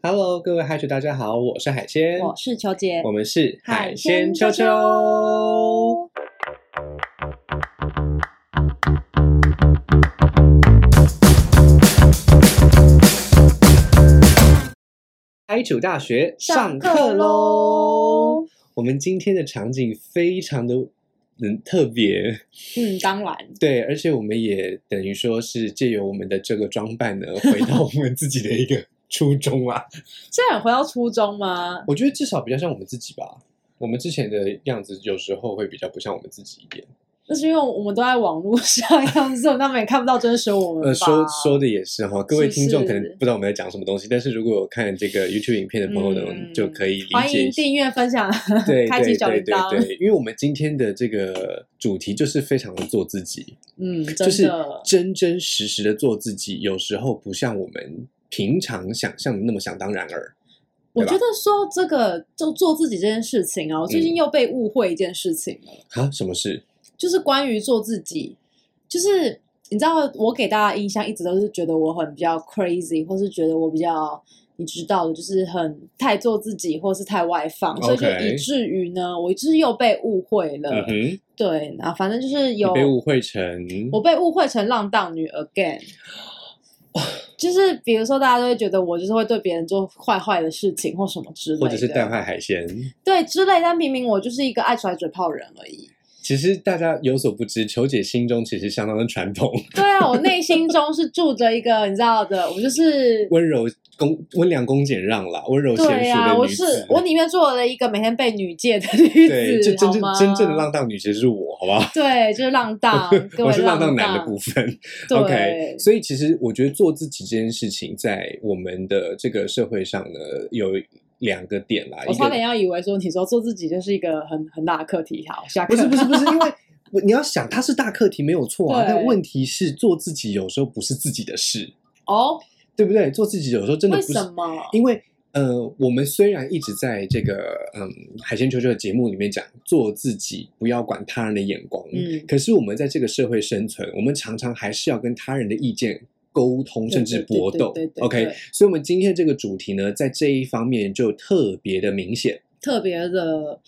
Hello，各位海主大家好，我是海鲜，我是秋姐，我们是海鲜秋秋秋。海主大学上课喽！！我们今天的场景非常的嗯特别，嗯，当然，对，而且我们也等于说是借由我们的这个装扮呢，回到我们自己的一个初衷啊。现在有回到初中吗？我觉得至少比较像我们自己吧。我们之前的样子有时候会比较不像我们自己一点。那是因为我们都在网络上样子，他们也看不到真实我们。呃，说说的也是哈，各位听众可能不知道我们在讲什么东西，但是如果有看这个 YouTube 影片的朋友呢，嗯就可以理欢解欢。迎订阅、分享、对 开启对对对。对，因为我们今天的这个主题就是非常的做自己，嗯，就是，真真实实的做自己，有时候不像我们平常想象的那么想当然而。我觉得说这个就做自己这件事情啊，我最近嗯又被误会一件事情了，啊，什么事？就是关于做自己，就是你知道，我给大家印象一直都是觉得我很比较 crazy，或是觉得我比较。你知道的，就是很太做自己，或是太外放所以就以至于呢，我就是又被误会了。嗯，对，然后反正就是有被误会成我被误会成浪荡女 again。就是比如说，大家都会觉得我就是会对别人做坏坏的事情或什么之类的，或者是带坏海鲜。对之类，但明明我就是一个爱甩嘴炮人而已。其实大家有所不知，球姐心中其实相当的传统，对啊，我内心中是住着一个你知道的，我就是 温柔恭温良恭俭让啦，温柔贤淑对啊，我的女子。是我里面做了一个每天被女戒的女对，子，就真正真正的浪荡女其实是我，好不好？对，就是浪荡，我是浪荡荡男的部分。OK，所以其实我觉得做自己这件事情，在我们的这个社会上呢，有两个点啦。我差点要以为说你说做自己就是一个很很大的课题，好，下课不是不是不是，因为 你要想，它是大课题没有错啊，但问题是做自己有时候不是自己的事，哦，对不对？做自己有时候真的不是，什么？因为。呃，我们虽然一直在这个嗯海鲜球球的节目里面讲做自己，不要管他人的眼光，嗯可是我们在这个社会生存，我们常常还是要跟他人的意见沟通，甚至搏斗 OK，所以我们今天这个主题呢，在这一方面就特别的明显。特别的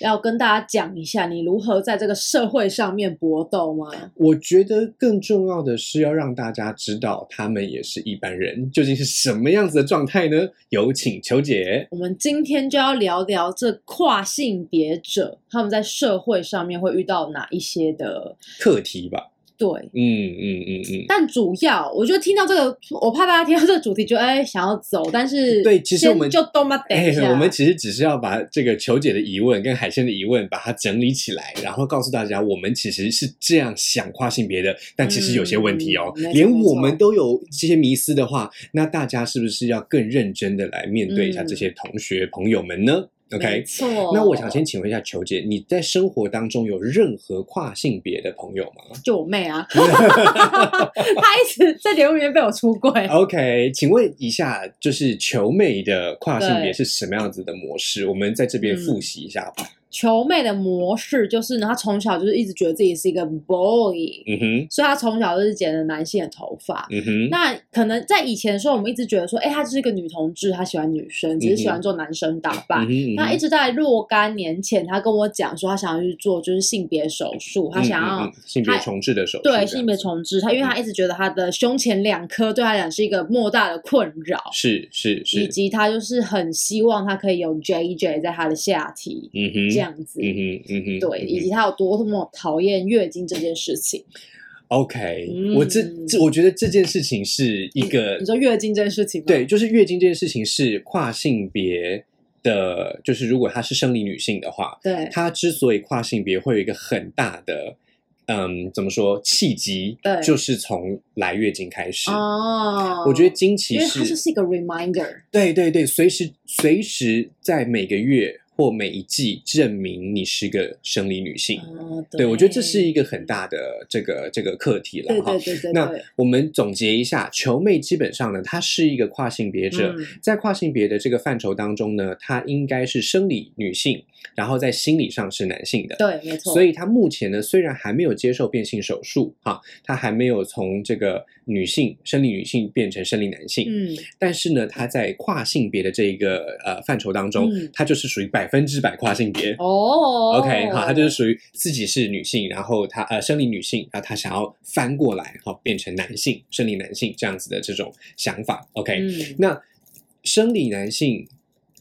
要跟大家讲一下，你如何在这个社会上面搏斗吗？我觉得更重要的是要让大家知道，他们也是一般人，究竟是什么样子的状态呢？有请求姐。我们今天就要聊聊这跨性别者他们在社会上面会遇到哪一些的课题吧，对。嗯嗯嗯嗯，但主要，我觉得听到这个，我怕大家听到这个主题就哎想要走，但是对其实我们就都嘛等一下，我们其实只是要把这个求解的疑问跟海鲜的疑问把它整理起来，然后告诉大家，我们其实是这样想跨性别的，但其实有些问题哦，连我们都有这些迷思的话，那大家是不是要更认真的来面对一下嗯。这些同学、朋友们呢？没？OK。错。那我想先请问一下球姐，你在生活当中有任何跨性别的朋友吗就我妹啊，她一直在节目里面被我出轨。？OK，请问一下，就是球妹的跨性别是什么样子的模式？我们在这边复习一下吧。球妹的模式就是呢，她从小就是一直觉得自己是一个 boy，、嗯哼，所以她从小就是剪了男性的头发。嗯哼，那可能在以前的时候，我们一直觉得说，哎、她就是一个女同志，她喜欢女生，只是喜欢做男生打扮。嗯哼，那一直在若干年前，她跟我讲说，她想要去做就是性别手术，她想要、嗯嗯嗯性别重置的手术，对性别重置，她因为她一直觉得她的胸前两颗对她来讲是一个莫大的困扰，是是是。以，及她就是很希望她可以有 JJ 在她的下体、嗯哼，这，样子。嗯哼嗯哼，对，以及他有多么讨厌月经这件事情。OK，嗯我这这我觉得这件事情是一个你说月经这件事情吗？对，就是月经这件事情是跨性别的，就是如果她是生理女性的话，对她之所以跨性别会有一个很大的。嗯，怎么说？契机对就是从来月经开始。哦，我觉得经期因为它是就是一个 reminder，对对对，随时随时在每个月或每一季证明你是个生理女性。哦，对，我觉得这是一个很大的这个这个课题了哈对对。对对那，我们总结一下，球妹基本上呢，她是一个跨性别者，嗯在跨性别的这个范畴当中呢，她应该是生理女性，然后在心理上是男性的。对，没错。所以他目前呢，虽然还没有接受变性手术，哈，他还没有从这个女性生理女性变成生理男性，嗯，但是呢，他在跨性别的这一个呃范畴当中，嗯他就是属于百分之百跨性别。哦 OK，好，他就是属于自己是女性，然后他呃生理女性，然后他想要翻过来，哈，变成男性，生理男性这样子的这种想法。OK，、嗯那生理男性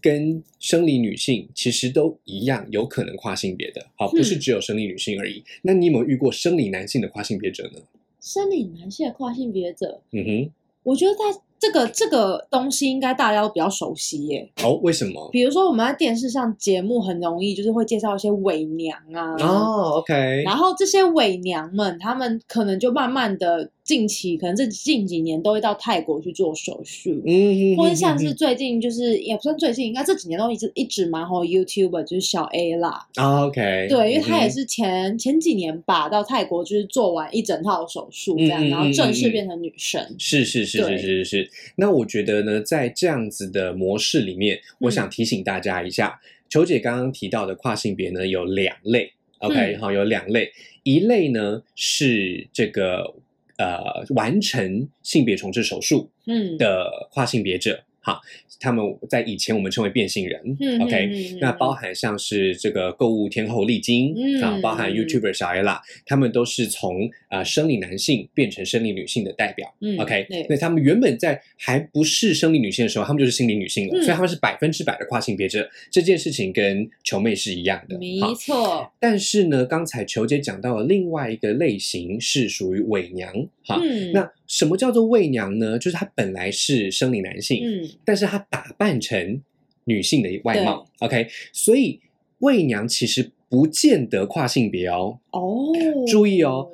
跟生理女性其实都一样，有可能跨性别的，好，不是嗯只有生理女性而已。那你有没有遇过生理男性的跨性别者呢？生理男性的跨性别者，嗯哼，我觉得他这个这个东西应该大家都比较熟悉耶。哦，为什么？比如说我们在电视上节目很容易就是会介绍一些伪娘啊，哦，OK，然后这些伪娘们，他们可能就慢慢的近期，可能这近几年都会到泰国去做手术，嗯，或者像是嗯最近就是也不算最近，应该这几年都一直一直蛮红 YouTuber 就是小 A 啦，啊，OK，对，因为她也嗯是前前几年吧到泰国就是做完一整套手术这样，嗯嗯然后正嗯嗯。式变成女神。是是是是是是是。那我觉得呢，在这样子的模式里面，我嗯。想提醒大家一下，球姐刚刚提到的跨性别呢有两类，OK，、嗯。好，有两类，一类呢是这个呃完成性别重置手术嗯，的跨性别者，好，他们在以前我们称为变性人、嗯 o k 嗯嗯嗯那包含像是这个购物天后丽晶、嗯啊，包含嗯 YouTuber 小 ella，他们都是从呃生理男性变成生理女性的代表。嗯 OK，对那他们原本在还不是生理女性的时候，他们就是心理女性了，嗯所以他们是百分之百的跨性别者。这件事情跟球妹是一样的。没错，但是呢，刚才球姐讲到了另外一个类型是属于伪娘，哈。嗯，那什么叫做媚娘呢？就是她本来是生理男性，嗯但是她打扮成女性的外貌。OK，所以媚娘其实不见得跨性别哦。哦，注意哦，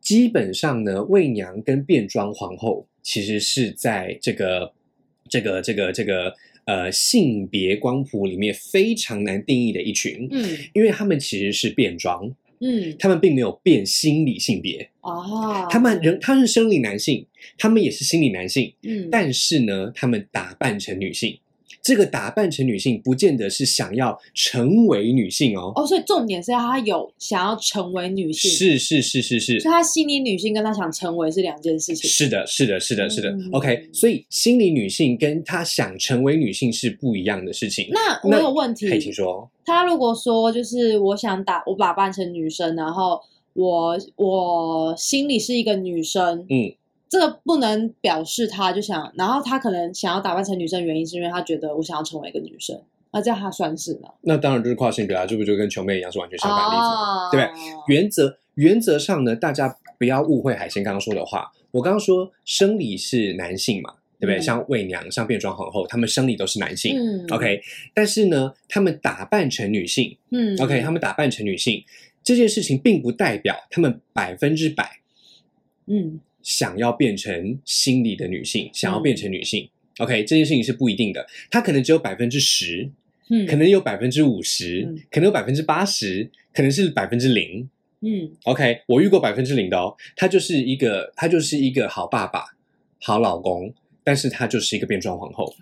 基本上呢，媚娘跟变装皇后其实是在这个这个这个这个呃性别光谱里面非常难定义的一群，嗯因为他们其实是变装，嗯。他们并没有变心理性别，哦，他们人他是生理男性，他们也是心理男性，嗯，但是呢，他们打扮成女性。这个打扮成女性，不见得是想要成为女性哦。哦，所以重点是她有想要成为女性，，是是是是是，所以她心理女性跟她想成为是两件事情。是的，是的，是的，是的。嗯 OK，所以心理女性跟她想成为女性是不一样的事情。那我有问题可以请说。她如果说就是我想打我打扮成女生，然后我我心里是一个女生，嗯，这个不能表示他就想，然后他可能想要打扮成女生，原因是因为他觉得我想要成为一个女生，那这样他算是吗？那当然就是跨性别啊，这不就跟球妹一样是完全相反的例子嘛？哦对不对？原则原则上呢，大家不要误会海鲜刚刚说的话。我刚刚说生理是男性嘛，对不对？嗯像媚娘、像变装皇后，他们生理都是男性。嗯 OK，但是呢，他们打扮成女性嗯，OK，他们打扮成女性这件事情，并不代表他们百分之百嗯想要变成心理的女性，想要嗯变成女性。OK，这件事情是不一定的，她可能只有百分之十，嗯可能有百分之五十嗯，可能有百分之八十，可能是百分之零。嗯 OK，我遇过百分之零的哦，他就是一个他就是一个好爸爸、好老公，但是他就是一个变装皇后。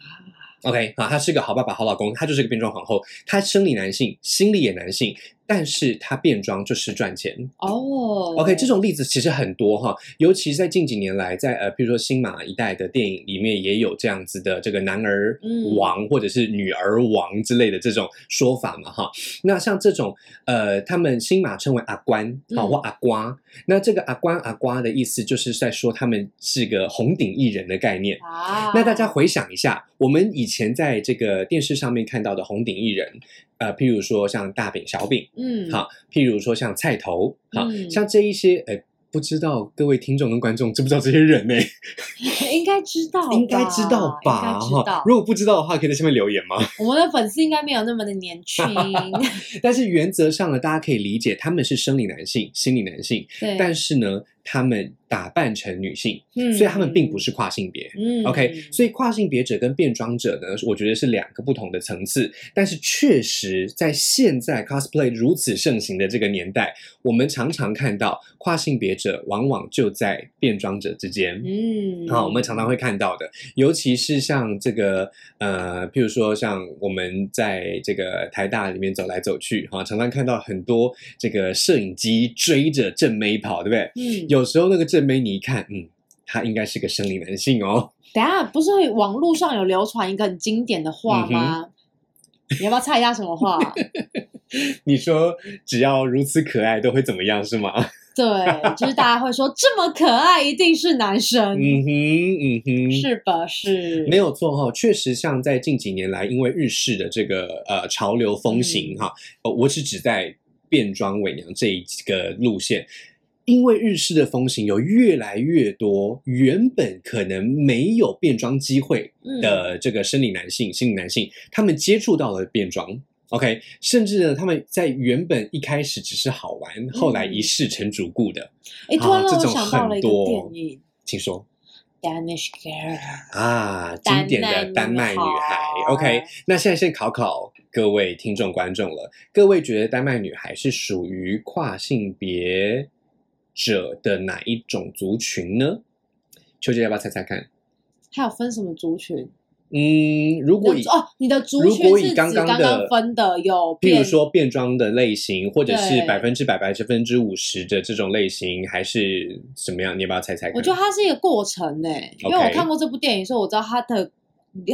OK 啊，他是个好爸爸、好老公，他就是个变装皇后。他生理男性，心理也男性，但是他变装就是赚钱。哦 OK，这种例子其实很多哈，尤其是在近几年来，在呃，比如说新马一代的电影里面也有这样子的这个男儿嗯王、或者是女儿王之类的这种说法嘛哈。那像这种呃，他们新马称为阿关好、嗯或阿瓜，那这个阿关阿瓜的意思就是在说他们是个红顶艺人的概念。啊，那大家回想一下，我们以前在这个电视上面看到的红顶艺人，呃，譬如说像大饼、小饼，嗯好，譬如说像菜头，好、嗯像这一些，呃，不知道各位听众跟观众知不知道这些人呢？应该知道吧，应该知道吧？应该知道。如果不知道的话，可以在下面留言吗？我们的粉丝应该没有那么的年轻，但是原则上呢，大家可以理解他们是生理男性、心理男性，对，但是呢，他们打扮成女性，嗯所以他们并不是跨性别。嗯 OK，所以跨性别者跟变装者呢，我觉得是两个不同的层次。但是确实，在现在 cosplay 如此盛行的这个年代，我们常常看到跨性别者往往就在变装者之间。嗯，好，我们常常会看到的，尤其是像这个呃，譬如说像我们在这个台大里面走来走去，哈、常常看到很多这个摄影机追着正妹跑，对不对？嗯，有时候那个正妹你一看，嗯，他应该是个生理男性哦。等下不是网络上有流传一个很经典的话吗？你要不要猜一下什么话？你说只要如此可爱，都会怎么样是吗？对，就是大家会说这么可爱一定是男生，嗯哼，嗯哼，是吧？是，没有错哈、确实像在近几年来，因为日式的这个呃潮流风嗯行哈、呃我是指在变装伪娘这一个路线。因为日式的风行，有越来越多原本可能没有变装机会嗯的这个生理男性、心理男性，他们接触到了变装。OK，甚至呢，他们在原本一开始只是好玩，后来一试成主顾的。哎，突然让我啊这种想到了一个很多电影请说。《Danish Girl》。啊，丹经典的丹麦女孩。OK，那现在先考考各位听众观众了，各位觉得丹麦女孩是属于跨性别者的哪一种族群呢？秋姐要不要猜猜看？还有分什么族群？嗯，如果以你哦，你的族群如果以刚刚分的有譬如说变装的类型，或者是百分之百、百分之五十的这种类型，还是怎么样？你要不要猜猜看？我觉得它是一个过程呢、因为我看过这部电影，所以我知道它的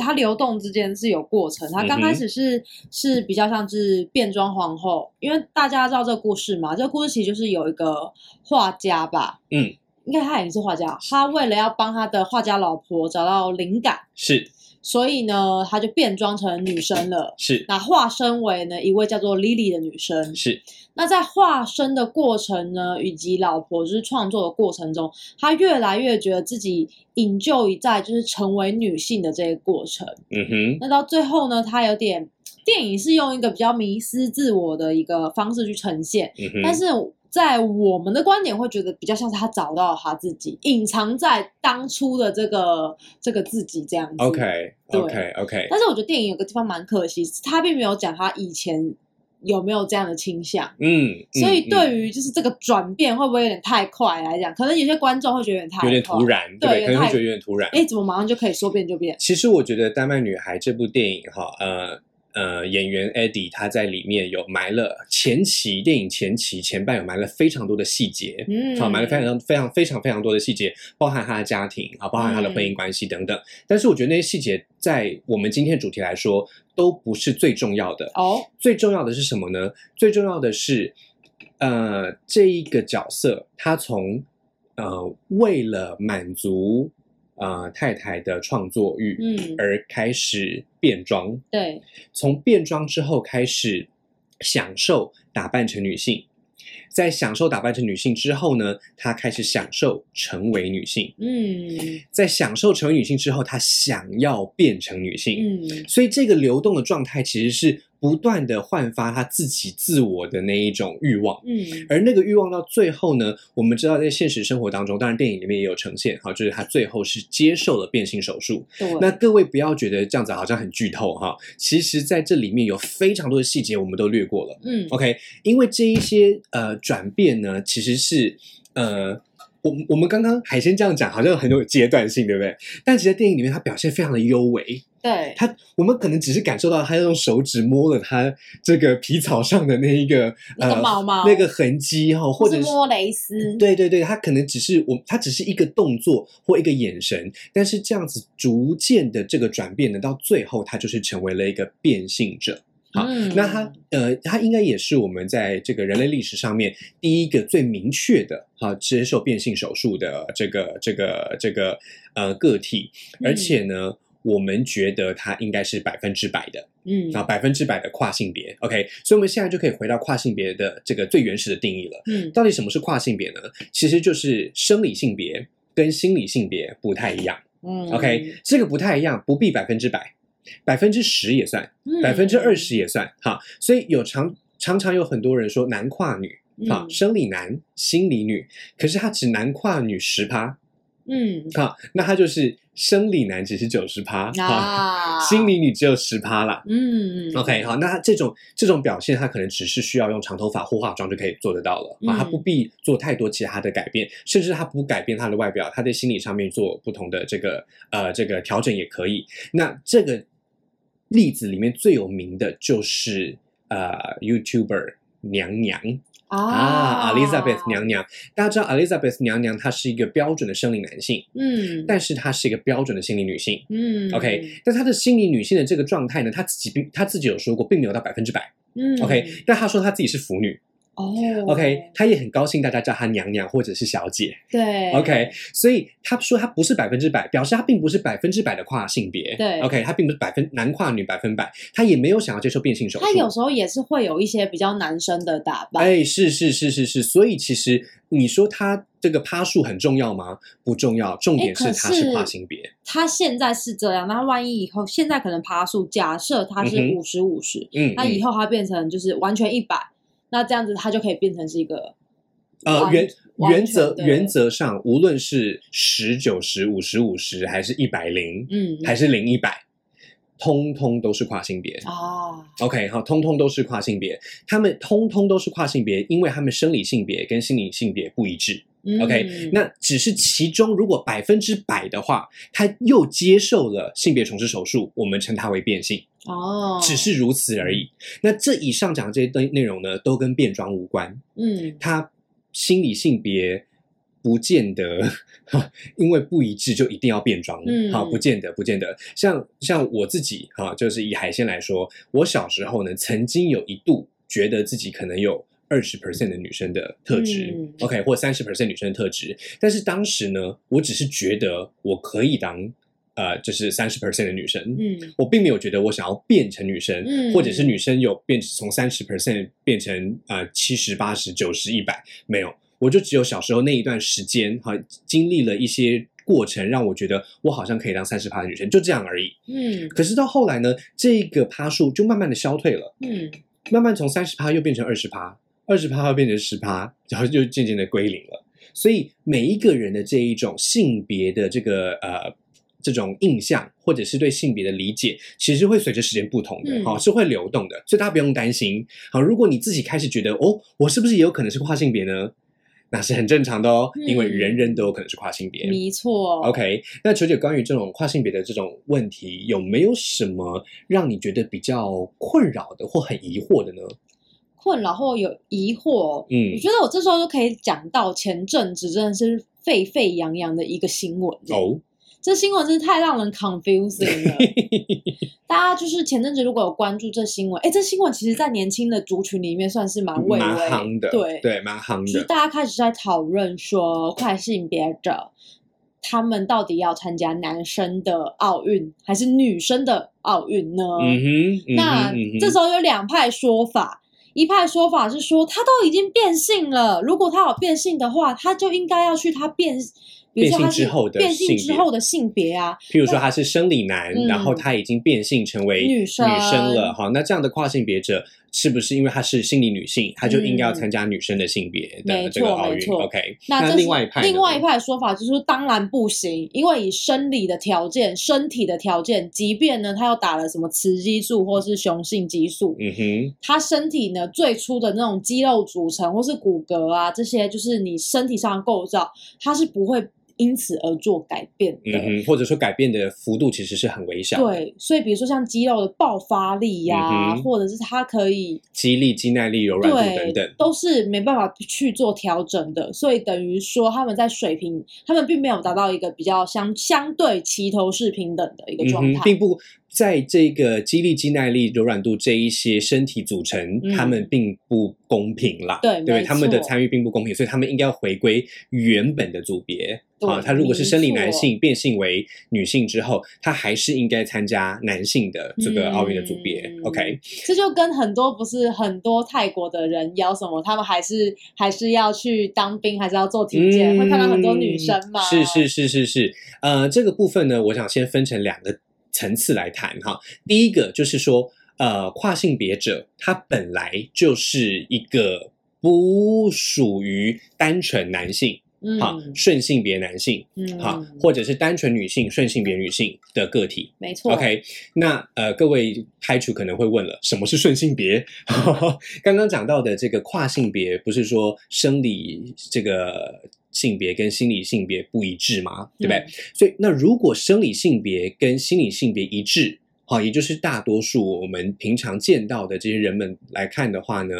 它流动之间是有过程。它刚开始是、是比较像是变装皇后，因为大家知道这个故事嘛，这个故事其实就是有一个画家吧，嗯，应该他也是画家，他为了要帮他的画家老婆找到灵感，是所以呢，他就变装成女生了。是那化身为呢一位叫做 Lily 的女生，是，那在化身的过程呢，以及老婆就是创作的过程中，她越来越觉得自己引咎一在就是成为女性的这个过程。嗯哼，那到最后呢，她有点电影是用一个比较迷失自我的一个方式去呈现，嗯哼，但是在我们的观点会觉得比较像是他找到了她自己，隐藏在当初的这个这个自己这样子。OK 对 OK OK，但是我觉得电影有个地方蛮可惜，他并没有讲他以前有没有这样的倾向。嗯，所以对于就是这个转变会不会有点太快来讲？可能有些观众会觉得有点太有点突，然，对可能会觉得有点突然。哎，怎么马上就可以说变就变？其实我觉得《丹麦女孩》这部电影哈，呃呃，演员 Eddie 他在里面有埋了前期电影前期前半有埋了非常多的细节，嗯好，埋了非常非常非常非常多的细节，包含他的家庭啊，包含他的婚姻关系等等。但是我觉得那些细节在我们今天主题来说都不是最重要的，哦，最重要的是什么呢？最重要的是，呃，这一个角色他从呃为了满足呃太太的创作欲，嗯而开始变装，对，从变装之后开始享受打扮成女性。在享受打扮成女性之后呢，她开始享受成为女性。嗯在享受成为女性之后，她想要变成女性。嗯所以这个流动的状态其实是不断的焕发他自己自我的那一种欲望。嗯而那个欲望到最后呢，我们知道在现实生活当中，当然电影里面也有呈现，哈，就是他最后是接受了变性手术。对，那各位不要觉得这样子好像很剧透哈，其实在这里面有非常多的细节我们都略过了。嗯 OK，因为这一些呃转变呢，其实是呃。我我们刚刚海鲜这样讲，好像很有阶段性，对不对？但其实在电影里面，它表现非常的优美。对，他我们可能只是感受到他用手指摸了他这个皮草上的那一个那个呃毛毛那个痕迹哈，或者是是摸蕾丝，对对对，他可能只是我，他只是一个动作或一个眼神，但是这样子逐渐的这个转变呢，到最后他就是成为了一个变性者。好，嗯那他呃，他应该也是我们在这个人类历史上面第一个最明确的哈、接受变性手术的这个这个这个呃个体，而且呢，我们觉得它应该是百分之百的嗯啊，百分之百的跨性别。OK，所以我们现在就可以回到跨性别的这个最原始的定义了。嗯到底什么是跨性别呢？其实就是生理性别跟心理性别不太一样。嗯 OK，这个不太一样，不必百分之百，百分之十也算，嗯百分之二十也算哈。所以有常常常有很多人说男跨女，哈，嗯生理男，心理女，可是他只男跨女十趴，嗯。好，那他就是生理男只是九十趴，啊，心理女只有十趴啦。嗯 OK，好，那他这种这种表现，他可能只是需要用长头发或化妆就可以做得到了啊，嗯他不必做太多其他的改变，甚至他不改变他的外表，他在心理上面做不同的这个呃这个调整也可以。那这个例子里面最有名的就是呃 YouTuber 娘娘啊，Elizabeth 娘娘，大家知道 Elizabeth 娘娘她是一个标准的生理男性，嗯但是她是一个标准的心理女性。嗯 OK，但她的心理女性的这个状态呢，她自己并她自己有说过，并没有到百分之百。嗯 OK，但她说她自己是腐女。哦 OK，他也很高兴大家叫他娘娘或者是小姐。对 OK，所以他说她不是百分之百，表示她并不是百分之百的跨性别。对，OK，她并不是百分男跨女百分百，她也没有想要接受变性手术。他有时候也是会有一些比较男生的打扮，哎，是是是是是，所以其实你说他这个趴数很重要吗？不重要，重点是可他是是跨性别。他现在是这样，那万一以后现在可能趴数，假设他是五十五十，嗯，那嗯以后他变成就是完全一百，那这样子它就可以变成是一个呃，原原则原则上，无论是十九十、五十五十，还是一百零，嗯还是零一百，通通都是跨性别。啊 OK，好，通通都是跨性别，他们通通都是跨性别，因为他们生理性别跟心理性别不一致。OK，、嗯那只是其中如果百分之百的话，他又接受了性别重置手术，我们称它为变性。哦，只是如此而已。那这以上讲的这些内内容呢，都跟变装无关。嗯他心理性别不见得，因为不一致就一定要变装。嗯好，不见得，不见得。像像我自己哈，就是以海鲜来说，我小时候呢，曾经有一度觉得自己可能有。二十 percent 的女生的特质、嗯 o k 或三十 percent 女生的特质，但是当时呢，我只是觉得我可以当呃，就是三十 percent 的女生，嗯。我并没有觉得我想要变成女生，嗯或者是女生有变从三十 percent 变成呃七十八十九十一百，没有，我就只有小时候那一段时间哈，经历了一些过程，让我觉得我好像可以当三十趴的女生，就这样而已。嗯。可是到后来呢，这个趴数就慢慢的消退了，嗯。慢慢从三十趴又变成二十趴，二十趴又变成十趴，然后就渐渐的归零了。所以每一个人的这一种性别的这个呃这种印象，或者是对性别的理解，其实会随着时间不同的，嗯好、是会流动的，所以大家不用担心。好，如果你自己开始觉得哦，我是不是也有可能是跨性别呢？那是很正常的哦，因为嗯人人都有可能是跨性别。没错 OK，那球姐关于这种跨性别的这种问题，有没有什么让你觉得比较困扰的或很疑惑的呢？困扰或有疑惑，嗯我觉得我这时候就可以讲到前阵子真的是沸沸扬扬的一个新闻哦，这新闻真是太让人 confusing 了。大家就是前阵子如果有关注这新闻，哎，这新闻其实在年轻的族群里面算是蛮蔚蛮为夯的，对，对，蛮夯就是。大家开始在讨论说跨性别者他们到底要参加男生的奥运还是女生的奥运呢？嗯哼，嗯哼那这时候有两派说法，一派说法是说他都已经变性了，如果他有变性的话，他就应该要去他变，变性之后的变性之后的性别啊，譬如说他是生理男，嗯然后他已经变性成为女生女生了，好，那这样的跨性别者是不是因为他是心理女性，他就应该要参加女生的性别的这个奥运？OK，那另外一派，另外一派的说法就是说，当然不行，因为以生理的条件、身体的条件，即便呢他又打了什么雌激素或是雄性激素，嗯哼，他身体呢最初的那种肌肉组成或是骨骼啊，这些就是你身体上的构造，它是不会因此而做改变的。嗯，或者说改变的幅度其实是很微小的，对，所以比如说像肌肉的爆发力呀、嗯或者是它可以肌力、肌耐力、柔软度等等，都是没办法去做调整的。所以等于说他们在水平，他们并没有达到一个比较相相对齐头式平等的一个状态。并不在这个肌力、肌耐力、柔软度这一些身体组成，嗯他们并不公平啦，对对他们的参与并不公平，所以他们应该要回归原本的组别。对啊，他如果是生理男性变性为女性之后，他还是应该参加男性的这个奥运的组别。嗯 OK，这就跟很多不是很多泰国的人要什么，他们还是还是要去当兵，还是要做体检，会看到很多女生嘛。嗯是是是是是，呃，这个部分呢，我想先分成两个层次来谈哈。第一个就是说，呃，跨性别者他本来就是一个不属于单纯男性，嗯，好顺性别男性，嗯，好或者是单纯女性顺性别女性的个体。没错 OK，那呃，各位开除可能会问了，什么是顺性别？刚刚讲到的这个跨性别，不是说生理这个性别跟心理性别不一致吗？对不对？嗯所以，那如果生理性别跟心理性别一致，好，也就是大多数我们平常见到的这些人们来看的话呢，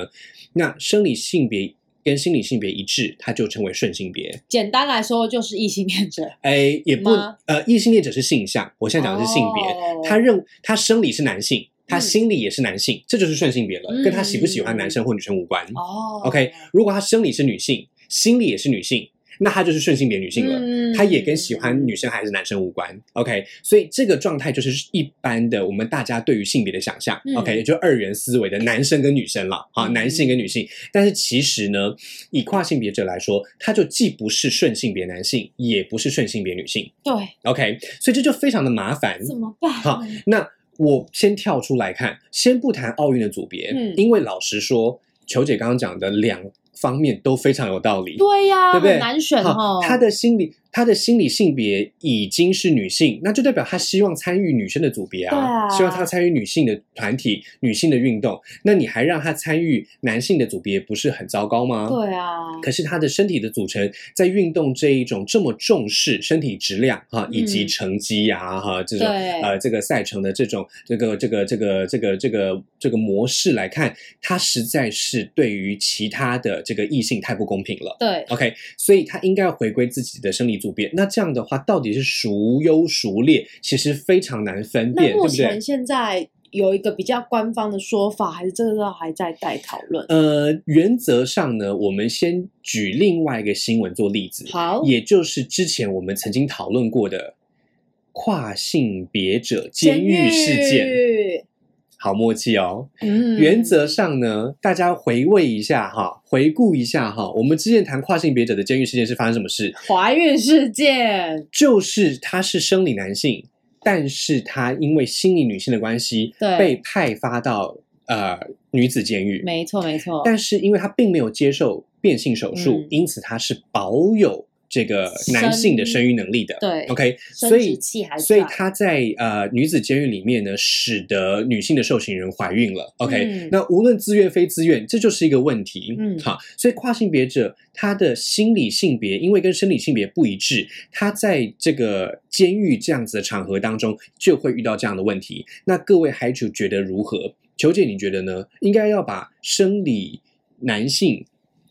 那生理性别跟心理性别一致，它就称为顺性别。简单来说就是异性恋者，哎，也不呃，异性恋者是性向，我现在讲的是性别。哦他认他生理是男性，他嗯心理也是男性，这就是顺性别了，嗯跟他喜不喜欢男生或女生无关。哦 OK，如果他生理是女性，心理也是女性，那他就是顺性别女性了。嗯他也跟喜欢女生还是男生无关，OK，所以这个状态就是一般的我们大家对于性别的想象、嗯 o k 也就二元思维的男生跟女生了，啊，嗯男性跟女性。但是其实呢，以跨性别者来说，他就既不是顺性别男性，也不是顺性别女性对，，OK，所以这就非常的麻烦。怎么办？好那我先跳出来看，先不谈奥运的组别，嗯因为老实说，球姐刚刚讲的两方面都非常有道理。对呀，对不对很难选好哦。他的心理，他的心理性别已经是女性，那就代表他希望参与女生的组别啊，啊希望他参与女性的团体、女性的运动。那你还让他参与男性的组别，不是很糟糕吗？。对啊，可是他的身体的组成，在运动这一种这么重视身体质量哈，以及嗯成绩呀哈这种呃这个赛程的这种这个这个这个这个这个这个模式来看，他实在是对于其他的这个异性太不公平了。对，OK，所以他应该要回归自己的生理组别。那这样的话，到底是孰优孰劣，其实非常难分辨，对不对前？现在有一个比较官方的说法，还是这个都还在待讨论？呃，原则上呢，我们先举另外一个新闻做例子，好，也就是之前我们曾经讨论过的跨性别者监狱事件。监好默契哦。嗯，原则上呢，大家回味一下哈，回顾一下哈，我们之前谈跨性别者的监狱事件是发生什么事？怀孕事件，就是他是生理男性，但是他因为心理女性的关系，对被派发到呃女子监狱。没错没错，但是因为他并没有接受变性手术，嗯因此他是保有这个男性的生育能力的。对，OK，所以所以他在呃女子监狱里面呢，使得女性的受刑人怀孕了。OK，、嗯那无论自愿非自愿，这就是一个问题。嗯好，所以跨性别者他的心理性别因为跟生理性别不一致，他在这个监狱这样子的场合当中就会遇到这样的问题。那各位海主觉得如何？球姐你觉得呢？应该要把生理男性。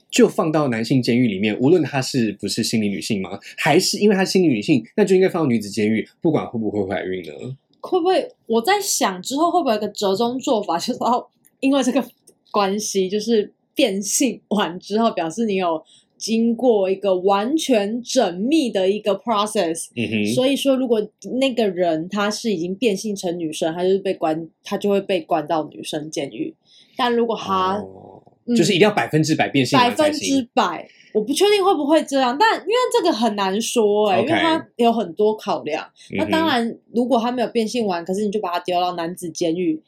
就放到男性监狱里面，无论他是不是心理女性吗？还是因为他心理女性，那就应该放到女子监狱，不管会不会怀孕呢？会不会？我在想之后会不会有一个折中做法，就是哦因为这个关系，就是变性完之后，表示你有经过一个完全缜密的一个 process。嗯，所以说，如果那个人他是已经变性成女生，他就是被关，他就会被关到女生监狱。但如果他哦嗯就是一定要百分之百变性百分之。百，我不确定会不会这样，但因为这个很难说哎、因为它有很多考量。那当然，如果他没有变性完，可是你就把他丢到男子监狱，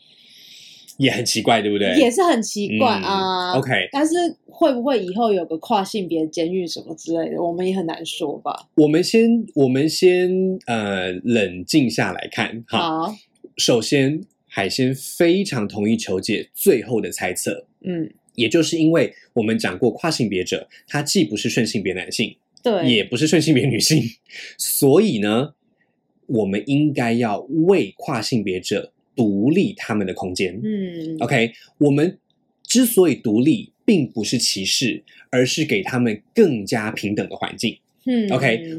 也很奇怪，对不对？也是很奇怪嗯啊。OK，但是会不会以后有个跨性别监狱什么之类的，我们也很难说吧。我们先我们先呃冷静下来看哈。好，首先，海鲜非常同意球姐最后的猜测，嗯，也就是因为我们讲过跨性别者，他既不是顺性别男性，对，也不是顺性别女性，所以呢，我们应该要为跨性别者独立他们的空间。嗯 OK，我们之所以独立，并不是歧视，而是给他们更加平等的环境。嗯 OK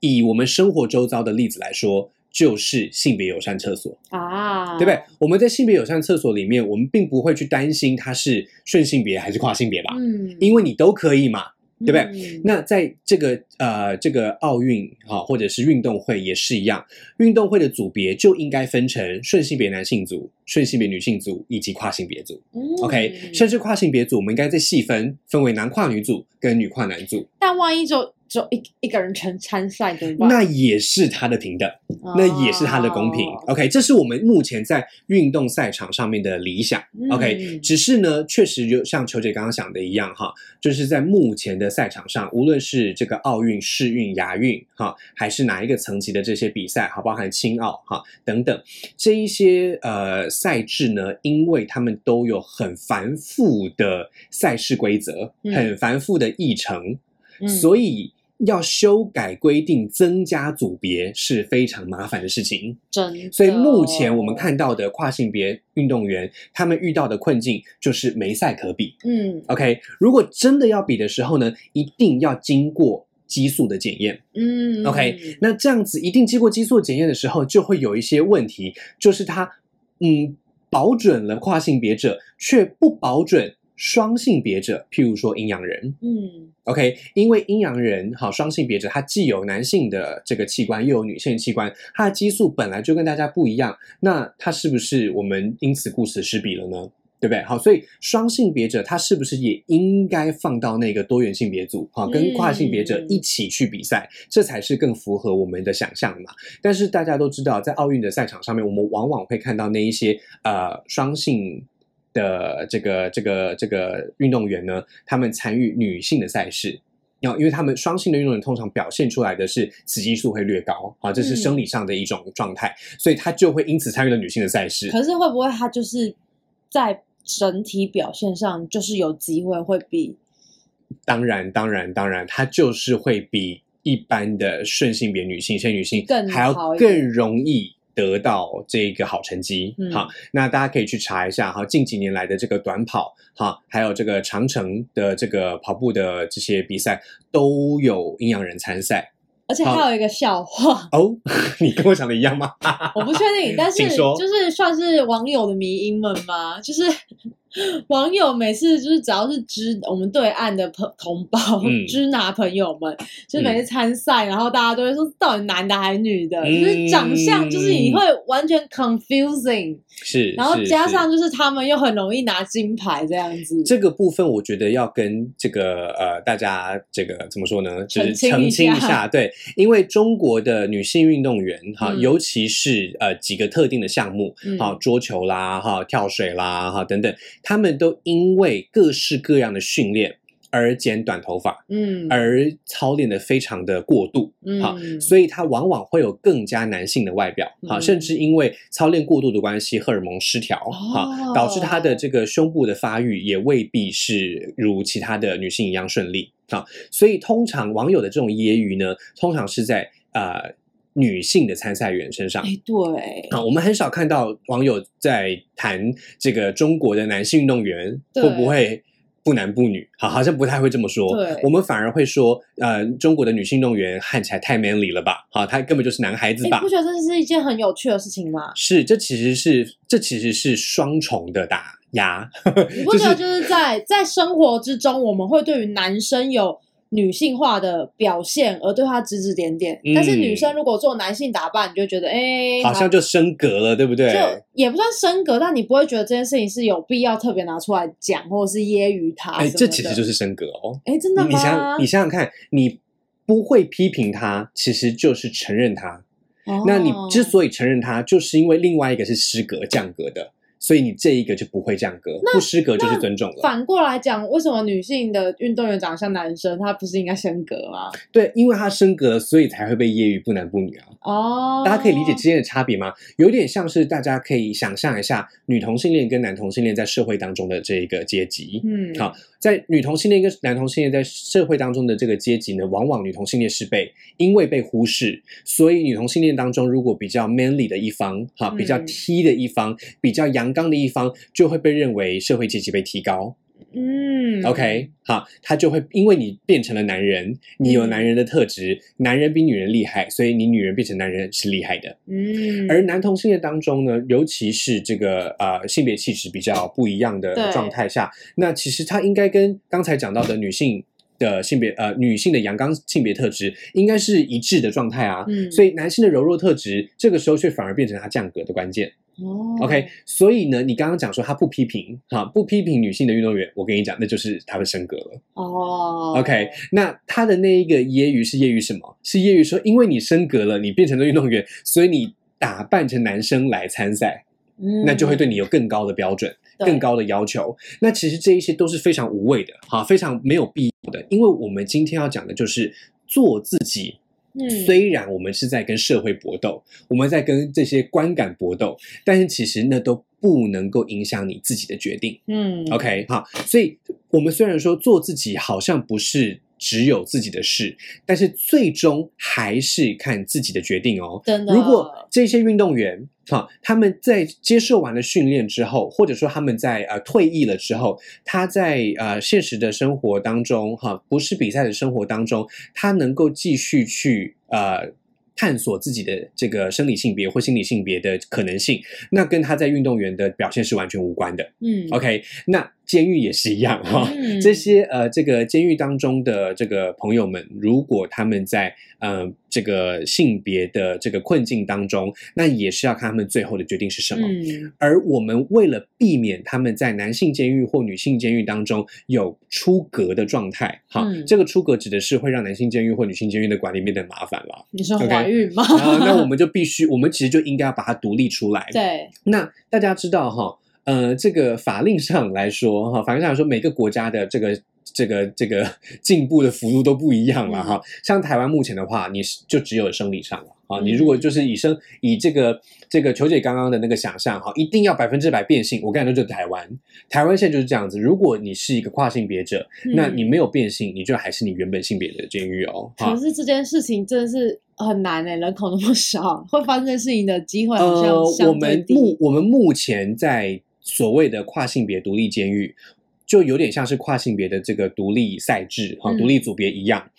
以我们生活周遭的例子来说，就是性别友善厕所，啊，对不对？我们在性别友善厕所里面，我们并不会去担心它是顺性别还是跨性别吧，嗯，因为你都可以嘛。对不对对那在这个呃这个奥运哈、或者是运动会也是一样，运动会的组别就应该分成顺性别男性组、顺性别女性组以及跨性别组。OK，甚至跨性别组我们应该再细分，分为男跨女组跟女跨男组。但万一就就一一个人参参赛怎么办？那也是他的平等，那也是他的公平。哦 OK，这是我们目前在运动赛场上面的理想。嗯 OK，只是呢，确实就像球姐刚刚想的一样哈，就是在目前的赛场上，无论是这个奥运、世运、亚运哈，还是哪一个层级的这些比赛，好，包含青奥哈等等这一些呃赛制呢，因为他们都有很繁复的赛事规则，嗯很繁复的议程，嗯所以。要修改规定、增加组别是非常麻烦的事情，真的，所以目前我们看到的跨性别运动员，他们遇到的困境就是没赛可比。嗯 OK，如果真的要比的时候呢，一定要经过激素的检验。嗯 OK，那这样子一定经过激素检验的时候，就会有一些问题，就是他嗯保准了跨性别者，却不保准双性别者，譬如说阴阳人。嗯 OK，因为阴阳人哈双性别者，他既有男性的这个器官，又有女性器官，他的激素本来就跟大家不一样，那他是不是我们因此顾此失彼了呢？对不对？好，所以双性别者他是不是也应该放到那个多元性别组哈，跟跨性别者一起去比赛，这才是更符合我们的想象嘛？但是大家都知道，在奥运的赛场上面，我们往往会看到那一些呃双性的这个这个这个运动员呢，他们参与女性的赛事。要，因为他们双性的运动员通常表现出来的是雌激素会略高啊，这是生理上的一种状态，所以他就会因此参与了女性的赛事。可是会不会他就是在整体表现上就是有机会会比当然，当然，当然，他就是会比一般的顺性别女性、性女性更还要更容易得到这个好成绩。嗯好，那大家可以去查一下哈，近几年来的这个短跑哈，还有这个长城的这个跑步的这些比赛，都有阴阳人参赛而且还有一个笑话，哦。你跟我想的一样吗？我不确定，但是 就是算是网友的迷因们吗，就是 网友每次就是只要是知我们对岸的朋同胞、嗯。知拿朋友们，就是每次参赛，然后大家都会说到底男的还是女的，就是长相就是你会完全 confusing，是，然后加上就是他们又很容易拿金牌这样子，这个部分，我觉得要跟这个呃大家这个怎么说呢？就是澄清一下下，对，因为中国的女性运动员哈，嗯尤其是呃几个特定的项目，嗯哈，桌球啦，哈，跳水啦，哈等等，他们都因为各式各样的训练而剪短头发，嗯。而操练的非常的过度，嗯。好，嗯，所以他往往会有更加男性的外表，好、嗯甚至因为操练过度的关系，荷尔蒙失调，哈、哦导致他的这个胸部的发育也未必是如其他的女性一样顺利，啊，所以通常网友的这种揶揄呢，通常是在呃女性的参赛员身上。哎对，啊，我们很少看到网友在谈这个中国的男性运动员对会不会不男不女，好，好像不太会这么说。对我们反而会说，呃，中国的女性运动员看起来太 manly 了吧？好，他根本就是男孩子吧你不？觉得这是一件很有趣的事情吗？是，这其实是这其实是双重的打压。你不觉得就是在在生活之中，我们会对于男生有女性化的表现而对他指指点点，嗯但是女生如果做男性打扮，你就觉得哎，好像就升格了，对不对？就也不算升格，但你不会觉得这件事情是有必要特别拿出来讲，或者是揶揄他哎，这其实就是升格哦。哎，真的你你想吗？你想想看，你不会批评他，其实就是承认他。那你之哦所以承认他，就是因为另外一个是失格降格的，所以你这一个就不会降格，不失格就是尊重了。反过来讲，为什么女性的运动员长得像男生，她不是应该升格吗？对，因为她升格了，所以才会被揶揄不男不女啊。哦，大家可以理解之间的差别吗？有点像是大家可以想象一下，女同性恋跟男同性恋在社会当中的这一个阶级。嗯，好，在女同性恋跟男同性恋在社会当中的这个阶级呢，往往女同性恋是被因为被忽视，所以女同性恋当中如果比较 manly 的一方，哈，比较嗯 T 的一方，比较阳刚的一方，就会被认为社会阶级被提高。嗯 OK，好，他就会因为你变成了男人，你有嗯男人的特质，男人比女人厉害，所以你女人变成男人是厉害的。嗯，而男同性恋当中呢，尤其是这个呃性别气质比较不一样的状态下，那其实他应该跟刚才讲到的女性的性别呃女性的阳刚性别特质应该是一致的状态啊。嗯所以男性的柔弱特质，这个时候却反而变成他降格的关键。哦 OK，所以呢，你刚刚讲说他不批评哈，不批评女性的运动员，我跟你讲，那就是他的升格了。哦 OK，那他的那一个揶揄是揶揄什么？是揶揄说，因为你升格了，你变成了运动员，所以你打扮成男生来参赛，嗯那就会对你有更高的标准、更高的要求。那其实这一些都是非常无谓的，哈，非常没有必要的，因为我们今天要讲的就是做自己。嗯虽然我们是在跟社会搏斗，我们在跟这些观感搏斗，但是其实那都不能够影响你自己的决定。嗯 OK，好，所以我们虽然说做自己好像不是只有自己的事，但是最终还是看自己的决定哦。真的如果这些运动员哈，他们在接受完了训练之后，或者说他们在呃退役了之后，他在呃现实的生活当中哈，不是比赛的生活当中，他能够继续去呃。探索自己的这个生理性别或心理性别的可能性，那跟他在运动员的表现是完全无关的。嗯 OK，那监狱也是一样哈、嗯这些呃，这个监狱当中的这个朋友们，如果他们在呃这个性别的这个困境当中，那也是要看他们最后的决定是什么。嗯而我们为了避免他们在男性监狱或女性监狱当中有出格的状态，哈、嗯这个出格指的是会让男性监狱或女性监狱的管理变得麻烦了。你说怀孕吗？然后，那我们就必须，我们其实就应该要把它独立出来。对，那大家知道哈，呃，这个法令上来说哈，法令上来说，每个国家的这个这个这个 进步的幅度都不一样了哈。像台湾目前的话，你是就只有生理上了啊。嗯你如果就是以生以这个这个球姐刚刚的那个想象哈，一定要百分之百变性，我刚才说就是台湾，台湾现在就是这样子。如果你是一个跨性别者，那嗯你没有变性，你就还是你原本性别的监狱哦。可是这件事情真的是很难哎、人口那么少，会发生事情的机会好呃，像我。们目我们目前在所谓的跨性别独立监狱，就有点像是跨性别的这个独立赛制哈、嗯独立组别一样。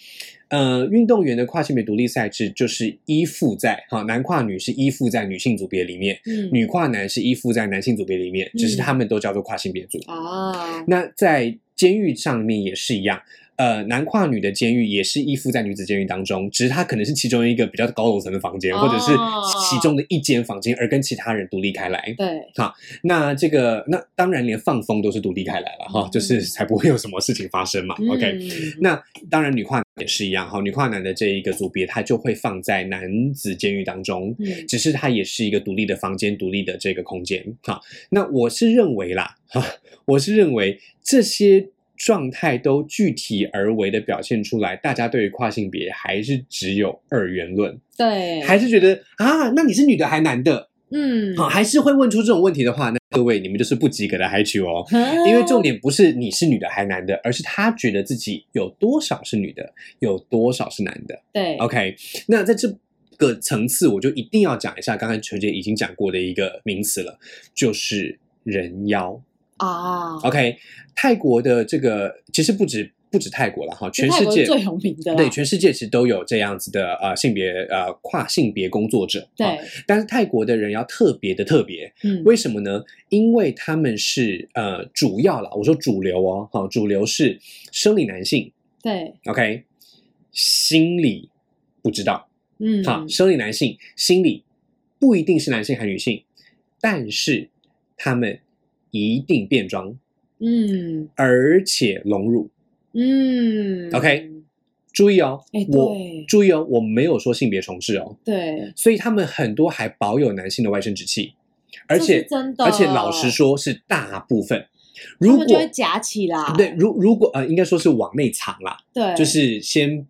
呃，运动员的跨性别独立赛制就是依附在哈男跨女是依附在女性组别里面，嗯女跨男是依附在男性组别里面，只是嗯他们都叫做跨性别组。啊，那在监狱上面也是一样，呃，男跨女的监狱也是依附在女子监狱当中，只是它可能是其中一个比较高楼层的房间，或者是哦其中的一间房间，而跟其他人独立开来。对，好那这个，那当然连放风都是独立开来了哈，嗯 就是才不会有什么事情发生嘛。OK，嗯那当然女跨也是一样哈，女跨男的这一个组别，它就会放在男子监狱当中。嗯只是它也是一个独立的房间、独立的这个空间。哈，那我是认为啦，哈，我是认为这些状态都具体而为的表现出来，大家对于跨性别还是只有二元论，对，还是觉得啊，那你是女的还男的？嗯，好，还是会问出这种问题的话，那各位你们就是不及格的海曲哦。因因为重点不是你是女的还男的，而是他觉得自己有多少是女的，有多少是男的。对 OK，那在这个层次，我就一定要讲一下刚才球姐已经讲过的一个名词了，就是人妖。啊，OK，泰国的这个其实不止不止泰国了哈，全世界最有名的对全世界其实都有这样子的呃性别呃跨性别工作者。对啊，但是泰国的人要特别的特别，嗯，为什么呢？因为他们是呃主要啦，我说主流哦，哈，主流是生理男性对，，OK，心理不知道。嗯，好，生理男性心理不一定是男性还女性，但是他们一定变装，嗯。而且隆乳。嗯。OK 注意哦，哎我注意哦，我没有说性别重置哦，对，所以他们很多还保有男性的外生殖器，而且真的。而且老实说是大部分。如果夹起来，对，如如果呃，应该说是往内藏啦，对，就是先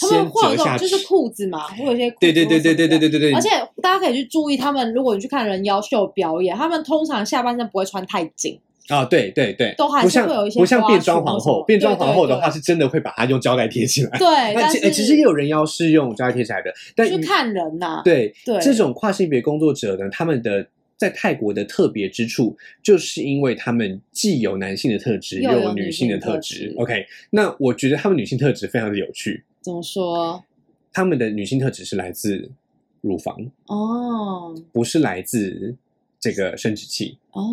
他先们会有折下去，这种就是裤子嘛，会有一些裤子对对对对对对对。对而且大家可以去注意，他们如果你去看人妖秀表演，他们通常下半身不会穿太紧，啊，对对对，都还不像是会有一些不像变装皇后，变装皇后的话是真的会把它用胶带贴起来。对，那其呃其实也有人妖是用胶带贴起来的，但去看人呐，对对。这种跨性别工作者呢，他们的在泰国的特别之处，就是因为他们既有男性的特质，又又有女性的特质。OK，那我觉得他们女性特质非常的有趣，怎么说？他们的女性特质是来自乳房，哦不是来自这个生殖器，哦，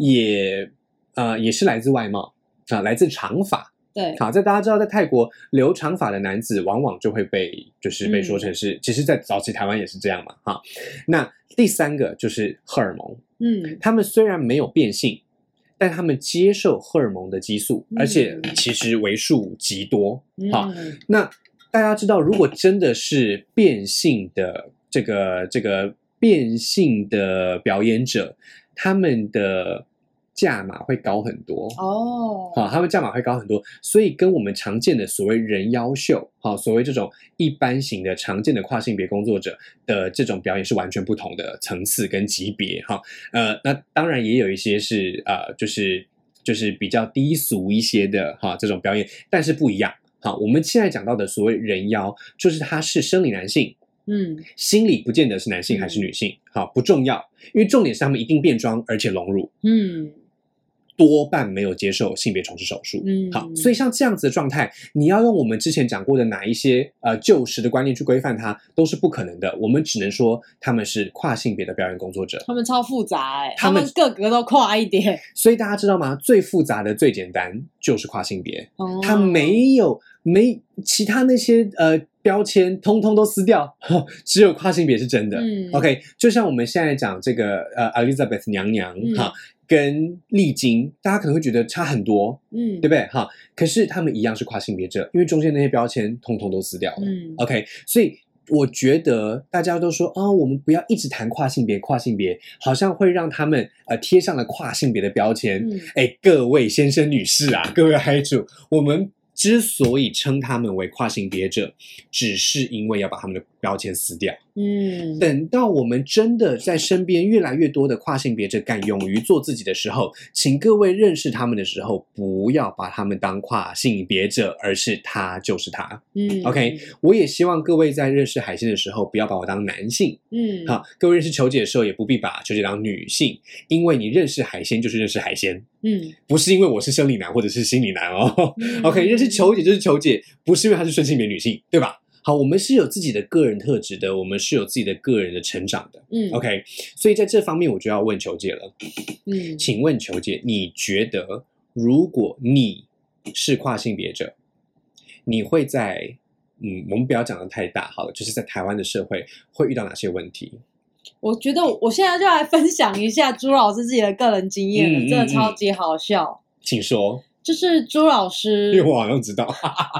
也呃也是来自外貌啊、来自长发。对，好，在大家知道，在泰国留长发的男子往往就会被就是被说成是，其实，在早期台湾也是这样嘛。哈，那第三个就是荷尔蒙，嗯他们虽然没有变性，但他们接受荷尔蒙的激素，嗯而且其实为数极多。好，嗯那大家知道，如果真的是变性的这个这个变性的表演者，他们的价码会高很多。哦，好，他们价码会高很多，所以跟我们常见的所谓人妖秀，好，所谓这种一般型的常见的跨性别工作者的这种表演是完全不同的层次跟级别，哈，呃，那当然也有一些是呃，就是就是比较低俗一些的哈这种表演，但是不一样。好，我们现在讲到的所谓人妖，就是他是生理男性，嗯心理不见得是男性还是女性，好不重要，因为重点是他们一定变装而且隆乳。嗯多半没有接受性别重置手术。嗯，好，所以像这样子的状态，你要用我们之前讲过的哪一些呃旧时的观念去规范它，都是不可能的。我们只能说他们是跨性别的表演工作者。他们超复杂哎，他们他们个个都跨一点，所以大家知道吗？最复杂的、最简单就是跨性别，哦它没有没其他那些呃标签，通通都撕掉，只有跨性别是真的。嗯 OK，就像我们现在讲这个呃 Elizabeth 娘娘嗯哈、跟丽晶，大家可能会觉得差很多，嗯对不对？哈，可是他们一样是跨性别者，因为中间那些标签通通都撕掉了。嗯 OK，所以我觉得大家都说啊、我们不要一直谈跨性别，跨性别好像会让他们呃贴上了跨性别的标签。嗯哎、各位先生女士啊，各位嗨主，我们之所以称他们为跨性别者，只是因为要把他们的标签撕掉。嗯等到我们真的在身边越来越多的跨性别者敢勇于做自己的时候，请各位认识他们的时候，不要把他们当跨性别者，而是他就是他。嗯 OK 我也希望各位在认识海鲜的时候，不要把我当男性。嗯好，各位认识球姐的时候，也不必把球姐当女性，因为你认识海鲜就是认识海鲜，嗯不是因为我是生理男或者是心理男哦。嗯 OK，认识球姐就是球姐，不是因为她是顺性别女性，对吧？好，我们是有自己的个人特质的，我们是有自己的个人的成长的。嗯 OK，所以在这方面我就要问球姐了，嗯请问球姐，你觉得如果你是跨性别者，你会在嗯，我们不要讲的太大好了，就是在台湾的社会会遇到哪些问题？我觉得我现在就来分享一下朱老师自己的个人经验了，嗯嗯真的超级好笑。请说，就是朱老师，因为我好像知道。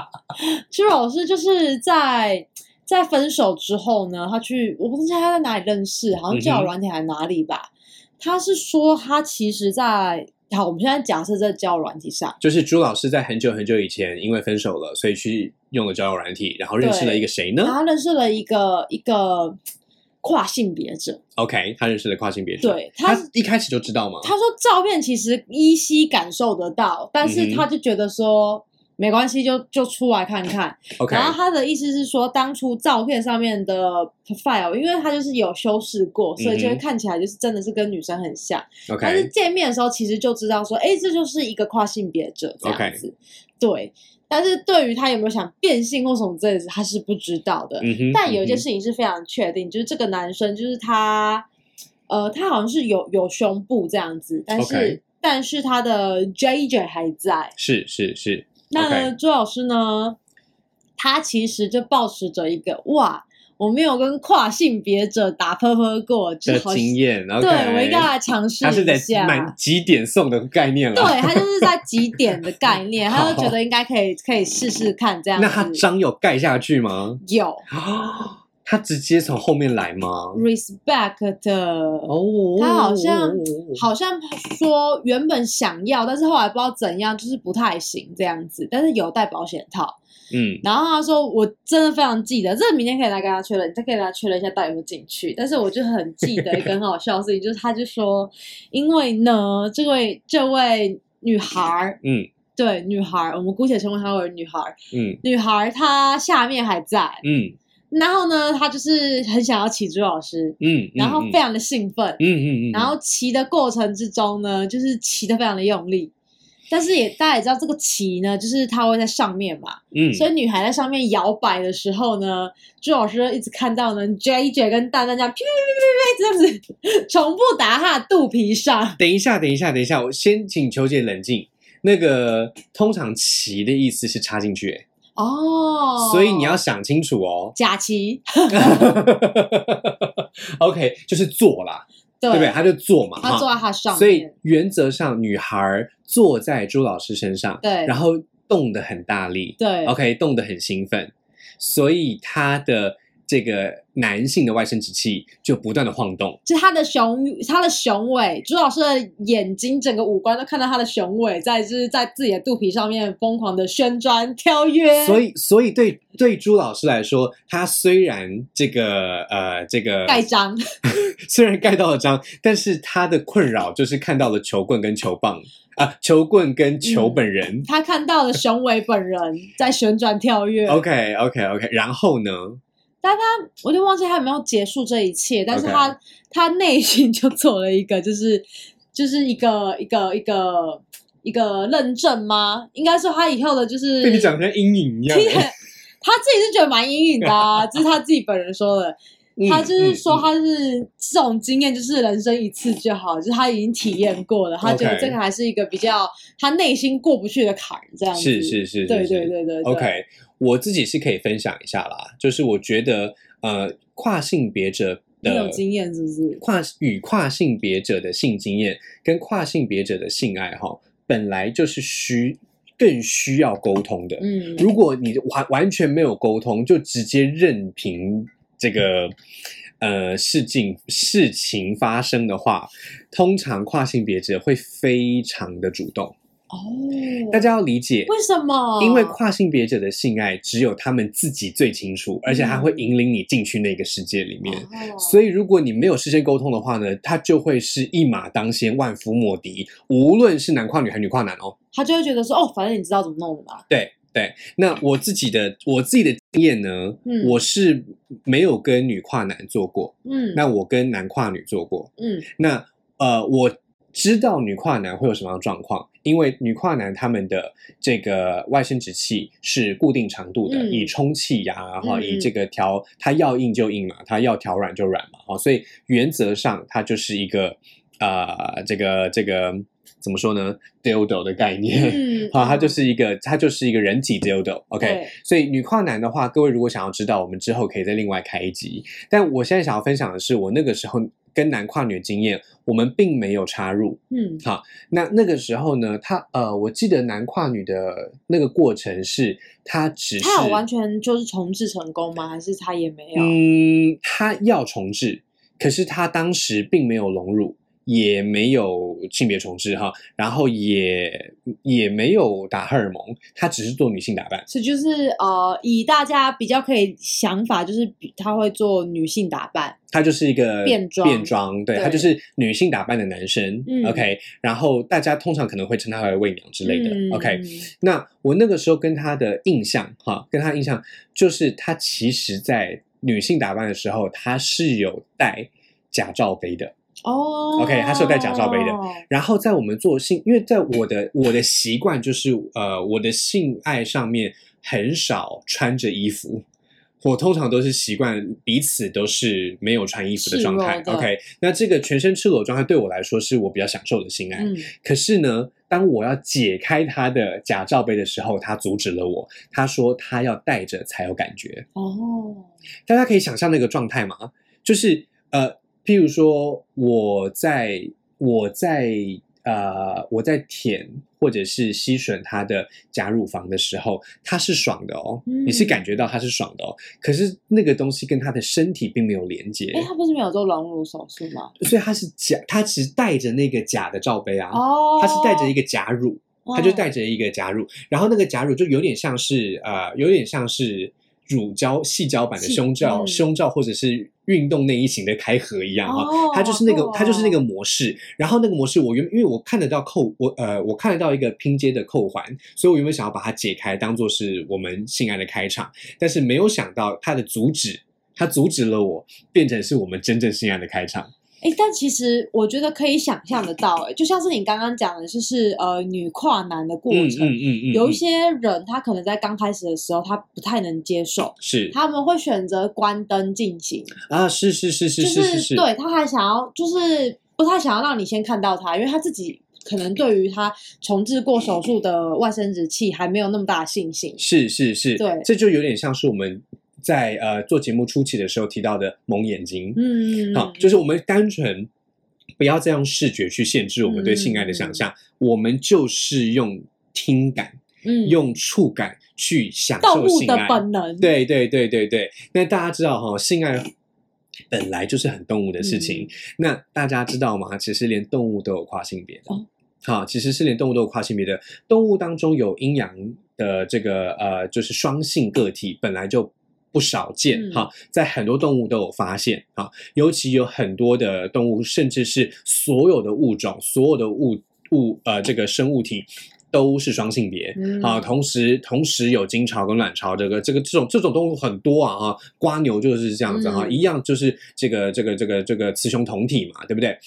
朱老师就是在在分手之后呢，他去我不知道他在哪里认识，好像交友软体还是哪里吧。他是说他其实在，好，我们现在假设在交友软体上，就是朱老师在很久很久以前因为分手了，所以去用了交友软体，然后认识了一个谁呢然后他认识了一个一个跨性别者。？OK，他认识了跨性别者。对他他一开始就知道吗？他说照片其实依稀感受得到，但是他就觉得说。没关系，就就出来看看。OK，然后他的意思是说，当初照片上面的 profile，因为他就是有修饰过，所以就会看起来就是真的是跟女生很像。OK，但是见面的时候，其实就知道说，哎，这就是一个跨性别者这样子。对，但是对于他有没有想变性或什么之类的，他是不知道的。但有一件嗯事情是非常确定，就是这个男生，就是他，呃，他好像是有有胸部这样子，但是但是他的 JJ 还在。哼是是是那呢朱老师呢，他其实就保持着一个哇，我没有跟跨性别者打喷喷过，就的好经验。对我应该来尝试他是在一下。满几点送的概念了。对他就 是在几点的概念，他就好觉得应该可以可以试试看这样。那他章有盖下去吗？有 他直接从后面来吗？respect 的哦，他好像好像说原本想要，但是后来不知道怎样，就是不太行这样子。但是有带保险套，嗯。然后他说我真的非常记得，这明天可以来跟他确认，你再可以跟他确认一下到底有没有进去。但是我就很记得一个很好笑的事情，就是他就说，因为呢，这位这位女孩儿，嗯。对女孩儿，我们姑且称呼她为女孩儿，嗯。女孩儿她下面还在，嗯。然后呢，她就是很想要骑朱老师，嗯，然后嗯。非常的兴奋，嗯嗯嗯，然后骑的过程之中呢，就是骑的非常的用力，但是也大家也知道这个旗呢，就是它会在上面嘛，嗯，所以女孩在上面摇摆的时候呢，朱老师就一直看到呢，J J 跟蛋蛋这样噼噼噼噼噼这样子重复打在她的肚皮上。等一下，等一下，等一下，我先请球姐冷静。那个通常“旗”的意思是插进去、欸，哦，所以你要想清楚哦。假旗，OK，就是坐啦，对。对不对？他就坐嘛，哈他坐在他上面，所以原则上，女孩坐在朱老师身上，对。然后动得很大力对，OK，动得很兴奋，所以他的这个男性的外生殖器就不断的晃动。就他的雄，他的雄伟，朱老师的眼睛，整个五官都看到他的雄伟，在就是在自己的肚皮上面疯狂的旋转 跳跃，所以，所以对对朱老师来说，他虽然这个呃这个盖章，虽然盖到了章，但是他的困扰就是看到了球棍跟球棒啊、球棍跟球本人。他看到了雄伟本人在旋转跳跃。OK OK OK，然后呢？但他我就忘记他有没有结束这一切，但是他他内心就做了一个，就是就是一个一个一个一个认证吗？应该说他以后的就是被你讲成阴影一样。他自己是觉得蛮阴影的啊，这是他自己本人说的。嗯他就是说嗯嗯他是这种经验，就是人生一次就好，就是他已经体验过了，他觉得这个还是一个比较他内心过不去的坎儿，这样子。是是是，对是是对对对对 OK，我自己是可以分享一下啦，就是我觉得呃，跨性别者的经验是不是？跨与跨性别者的性经验跟跨性别者的性爱哈，本来就是需更需要沟通的。嗯，如果你完完全没有沟通，就直接任凭这个呃事情事情发生的话，通常跨性别者会非常的主动。哦，大家要理解，为什么？因为跨性别者的性爱只有他们自己最清楚，而且他会引领你进去那个世界里面。哦所以，如果你没有事先沟通的话呢，他就会是一马当先，万夫莫敌。无论是男跨女还是女跨男哦。他就会觉得说，哦，反正你知道怎么弄的嘛。对对，那我自己的我自己的经验呢，嗯我是没有跟女跨男做过，嗯，那我跟男跨女做过。嗯那呃，我知道女跨男会有什么样的状况，因为女跨男他们的这个外生殖器是固定长度的，嗯。以充气呀，哈、嗯。以这个调，它要硬就硬嘛，它要调软就软嘛，哦，所以原则上它就是一个呃，这个这个怎么说呢，dildo 的概念。嗯，啊，它就是一个，它就是一个人体 dildo，OK、对。所以女跨男的话，各位如果想要知道，我们之后可以再另外开一集。但我现在想要分享的是，我那个时候跟男跨女的经验，我们并没有插入。嗯好那那个时候呢，他呃，我记得男跨女的那个过程是，他只是他有完全就是重置成功吗？还是他也没有？嗯，他要重置，可是他当时并没有隆乳。也没有性别重置哈，然后也也没有打荷尔蒙，他只是做女性打扮。所以就是呃，以大家比较可以想法，就是比他会做女性打扮，他就是一个变装。变装，对对。他就是女性打扮的男生、嗯。O k 然后大家通常可能会称他为媚娘之类的、嗯。O k 那我那个时候跟他的印象，哈，跟他印象就是他其实在女性打扮的时候，他是有戴假罩杯的。哦 OK，他是有带假罩杯的然后在我们做性，因为在我的我的习惯就是，呃，我的性爱上面很少穿着衣服。我通常都是习惯彼此都是没有穿衣服的状态，OK？那这个全身赤裸状态对我来说是我比较享受的性爱。嗯可是呢，当我要解开他的假罩杯的时候，他阻止了我。他说他要戴着才有感觉。哦，大家可以想象那个状态吗？就是呃，譬如说我在我在呃我在舔或者是吸吮他的假乳房的时候，他是爽的哦，嗯你是感觉到他是爽的哦。可是那个东西跟他的身体并没有连接，哎，他不是没有做隆乳手术吗？所以他是假，他只是带着那个假的罩杯啊。哦，他是带着一个假乳，他就哦带着一个假乳，然后那个假乳就有点像是呃，有点像是乳胶细胶版的胸罩、嗯胸罩或者是运动内衣型的开合一样哈、哦它就是那个哦它就是那个模式。然后那个模式我原因为我看得到扣我呃我看得到一个拼接的扣环，所以我原本想要把它解开，当做是我们性爱的开场，但是没有想到它的阻止。它阻止了我，变成是我们真正性爱的开场。哎，但其实我觉得可以想象得到，哎，就像是你刚刚讲的，就是呃女跨男的过嗯程，嗯嗯嗯，嗯有一些人他可能在刚开始的时候他不太能接受，是。他们会选择关灯进行，啊，是是是是就是是是，对他还想要就是不太想要让你先看到他，因为他自己可能对于他重置过手术的外生殖器还没有那么大的信心。是是是，对。这就有点像是我们在呃做节目初期的时候提到的蒙眼睛，嗯，好，就是我们单纯不要再用视觉去限制我们对性爱的想象，我们就是用听感、嗯用触感去享受性爱。本能。对对对对对，那大家知道哈，性爱本来就是很动物的事情。那大家知道吗？其实连动物都有跨性别的。哦好，其实是连动物都有跨性别的。动物当中有阴阳的这个呃，就是双性个体，本来就不少见嗯哈、在很多动物都有发现哈、尤其有很多的动物，甚至是所有的物种、所有的物物呃这个生物体。都是双性别，嗯啊，同时同时有精巢跟卵巢，这个这个这种这种动物很多啊啊，瓜牛就是这样子哈，嗯一样就是这个这个这个这个雌雄同体嘛，对不对？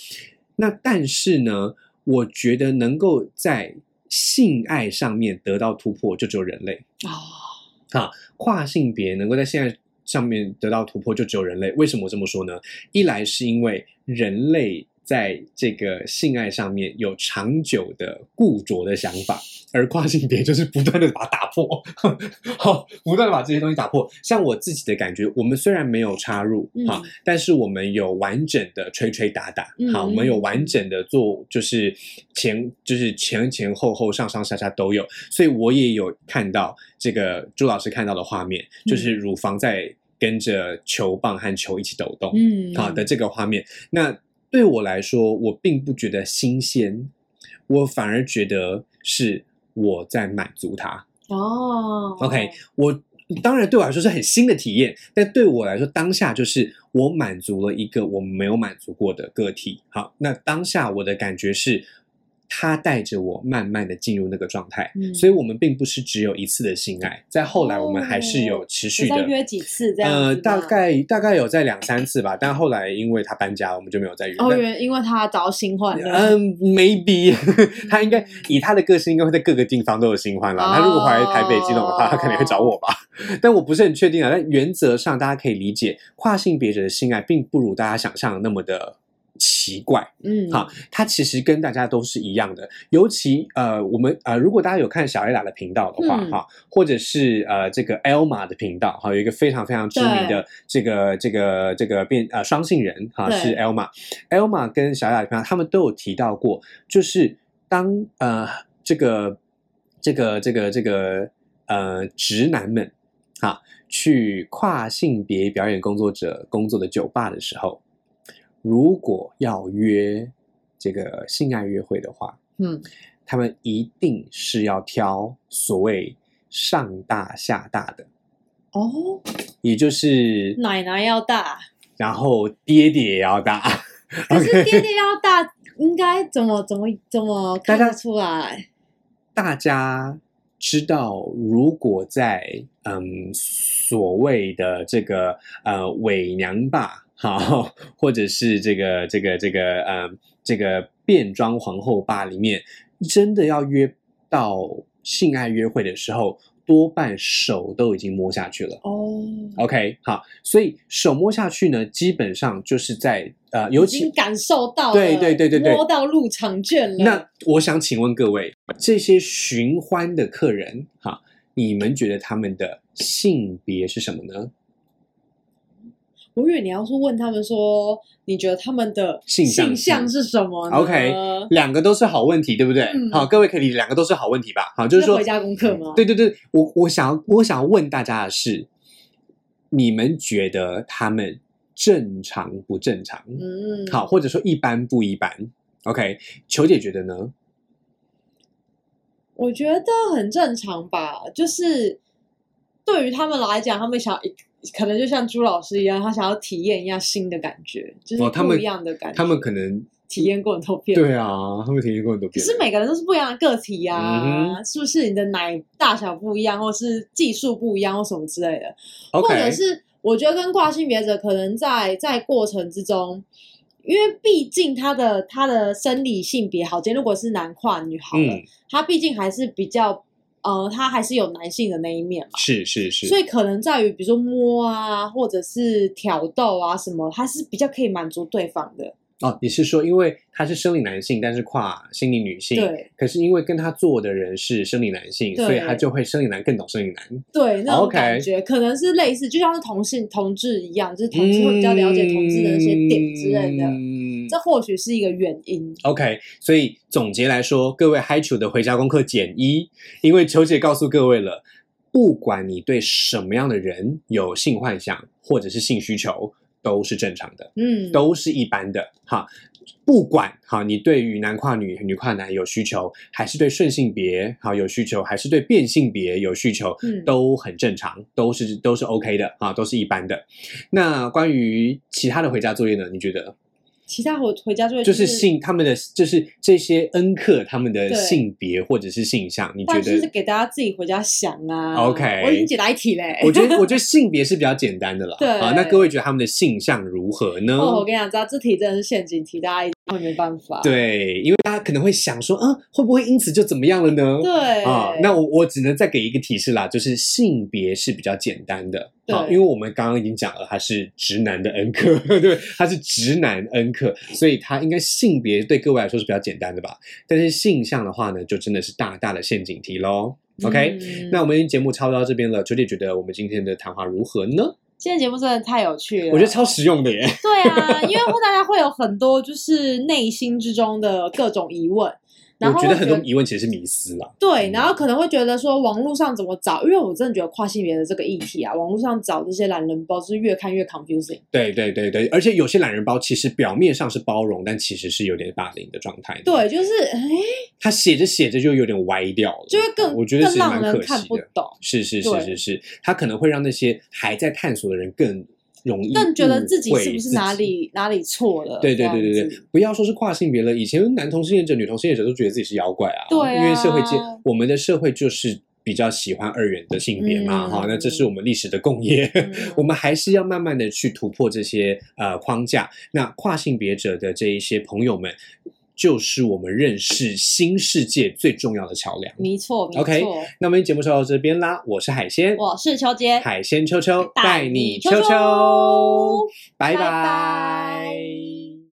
那但是呢，我觉得能够在性爱上面得到突破，就只有人类。啊，跨性别能够在现在上面得到突破，就只有人类。为什么这么说呢？一来是因为人类在这个性爱上面有长久的固着的想法，而跨性别就是不断的把它打破，好，不断的把这些东西打破。像我自己的感觉，我们虽然没有插入嗯哈，但是我们有完整的吹吹打打，嗯好，我们有完整的做，就是前就是前前后后上上下下都有，所以我也有看到这个朱老师看到的画面，就是乳房在跟着球棒和球一起抖动，嗯，好的这个画面。那对我来说，我并不觉得新鲜，我反而觉得是我在满足他。哦 OK，我当然对我来说是很新的体验，但对我来说，当下就是我满足了一个我没有满足过的个体。好，那当下我的感觉是，他带着我慢慢的进入那个状态，嗯所以我们并不是只有一次的性爱，在后来我们还是有持续的。约几次这样呃，大概大概有在两三次吧，但后来因为他搬家，我们就没有再约。哦，但原因为他找到新欢了，嗯，maybe 他应该以他的个性，应该会在各个地方都有新欢啦。他如果回来台北基隆的话，他可能会找我吧。但我不是很确定啊。但原则上，大家可以理解，跨性别者的性爱并不如大家想象的那么的奇怪。嗯，好，它其实跟大家都是一样的。尤其呃，我们呃，如果大家有看小艾拉的频道的话，嗯哈、或者是呃这个 Elma 的频道，哈，有一个非常非常知名的这个这个这个变呃双性人哈，对是 Elma。Elma 跟小艾拉的频道，他们都有提到过，就是当呃这个这个这个这个呃直男们哈去跨性别表演工作者工作的酒吧的时候，如果要约这个性爱约会的话，嗯，他们一定是要挑所谓上大下大的，哦，也就是奶奶要大，然后爹爹也要大。可是 爹爹要大，应该怎么怎么怎么看得出来？大家知道，如果在嗯所谓的这个呃伪娘爸，好，或者是这个这个这个呃这个变装皇后吧里面，真的要约到性爱约会的时候，多半手都已经摸下去了。哦，OK，好，所以手摸下去呢，基本上就是在呃，尤其已经感受到，对对对对对摸到入场券了。那我想请问各位，这些寻欢的客人，哈，你们觉得他们的性别是什么呢？我以为你要说问他们说，你觉得他们的性向性向是什么 OK，两个都是好问题，对不对？嗯好，各位可以两个都是好问题吧？好，就是说回家功课吗？对对对，我我想要我想要问大家的是，你们觉得他们正常不正常？嗯，好，或者说一般不一般？OK，球姐觉得呢？我觉得很正常吧，就是对于他们来讲，他们想可能就像朱老师一样，他想要体验一样新的感觉，就是不一样的感觉。他们可能体验过很多遍，对啊，他们体验过很多遍可。是每个人都是不一样的个体呀、嗯是不是？你的奶大小不一样，或是技术不一样，或什么之类的或者是我觉得跟跨性别者可能在在过程之中，因为毕竟他的他的生理性别好，今天如果是男跨女好了，嗯，他毕竟还是比较呃，他还是有男性的那一面嘛。是是是，所以可能在于，比如说摸啊，或者是挑逗啊什么，他是比较可以满足对方的。哦，你是说因为他是生理男性，但是跨心理女性，对可是因为跟他做的人是生理男性，所以他就会生理男更懂生理男。对那种感觉可能是类似，就像是同性同志一样，就是同志会比较了解同志的那些点之类的，嗯这或许是一个原因。OK，所以总结来说，各位嗨球的回家功课减一，因为球姐告诉各位了，不管你对什么样的人有性幻想或者是性需求，都是正常的，嗯，都是一般的哈。不管哈，你对于男跨女、女跨男有需求，还是对顺性别好有需求，还是对变性别有需求，嗯都很正常，都是都是 OK 的啊，都是一般的。那关于其他的回家作业呢？你觉得？其他回回家就会就是性他们的就是这些恩客他们的性别或者是性向，你觉得就是？给大家自己回家想啊。OK 我已经解答一题嘞。我觉得我觉得性别是比较简单的了。对啊，那各位觉得他们的性向如何呢？哦，我跟你讲，知道这题真的是陷阱题，大家一定会没办法。对，因为大家可能会想说，啊，会不会因此就怎么样了呢？对啊，那我我只能再给一个提示啦，就是性别是比较简单的，对啊，因为我们刚刚已经讲了，他是直男的恩客，对，他是直男恩客，所以他应该性别对各位来说是比较简单的吧？但是性向的话呢，就真的是大大的陷阱题喽。OK，、嗯那我们节目差不多到这边了，九姐觉得我们今天的谈话如何呢？今天节目真的太有趣了，我觉得超实用的耶。对啊，因为大家会有很多就是内心之中的各种疑问，然后我觉得很多疑问其实是迷思啦。对，然后可能会觉得说网络上怎么找，因为我真的觉得跨性别的这个议题啊，网络上找这些懒人包是越看越 confusing。对对对对，而且有些懒人包其实表面上是包容，但其实是有点霸凌的状态。，对，就是哎，他写着写着就有点歪掉了，就会更我觉得更是蛮可惜的。看不懂，是是是是是，他可能会让那些还在探索的人更容易更觉得自己是不是哪里哪里错了？对对对对对，不要说是跨性别了，以前男同性恋者、女同性恋者都觉得自己是妖怪啊。对啊因为社会界，我们的社会就是比较喜欢二元的性别嘛，嗯哈、那这是我们历史的共业。嗯 我们还是要慢慢的去突破这些呃框架。那跨性别者的这一些朋友们，就是我们认识新世界最重要的桥梁。没错没 OK 那我们节目就到这边啦，我是海鲜，我是秋杰，海鲜秋秋带你秋。秋秋，拜拜。拜拜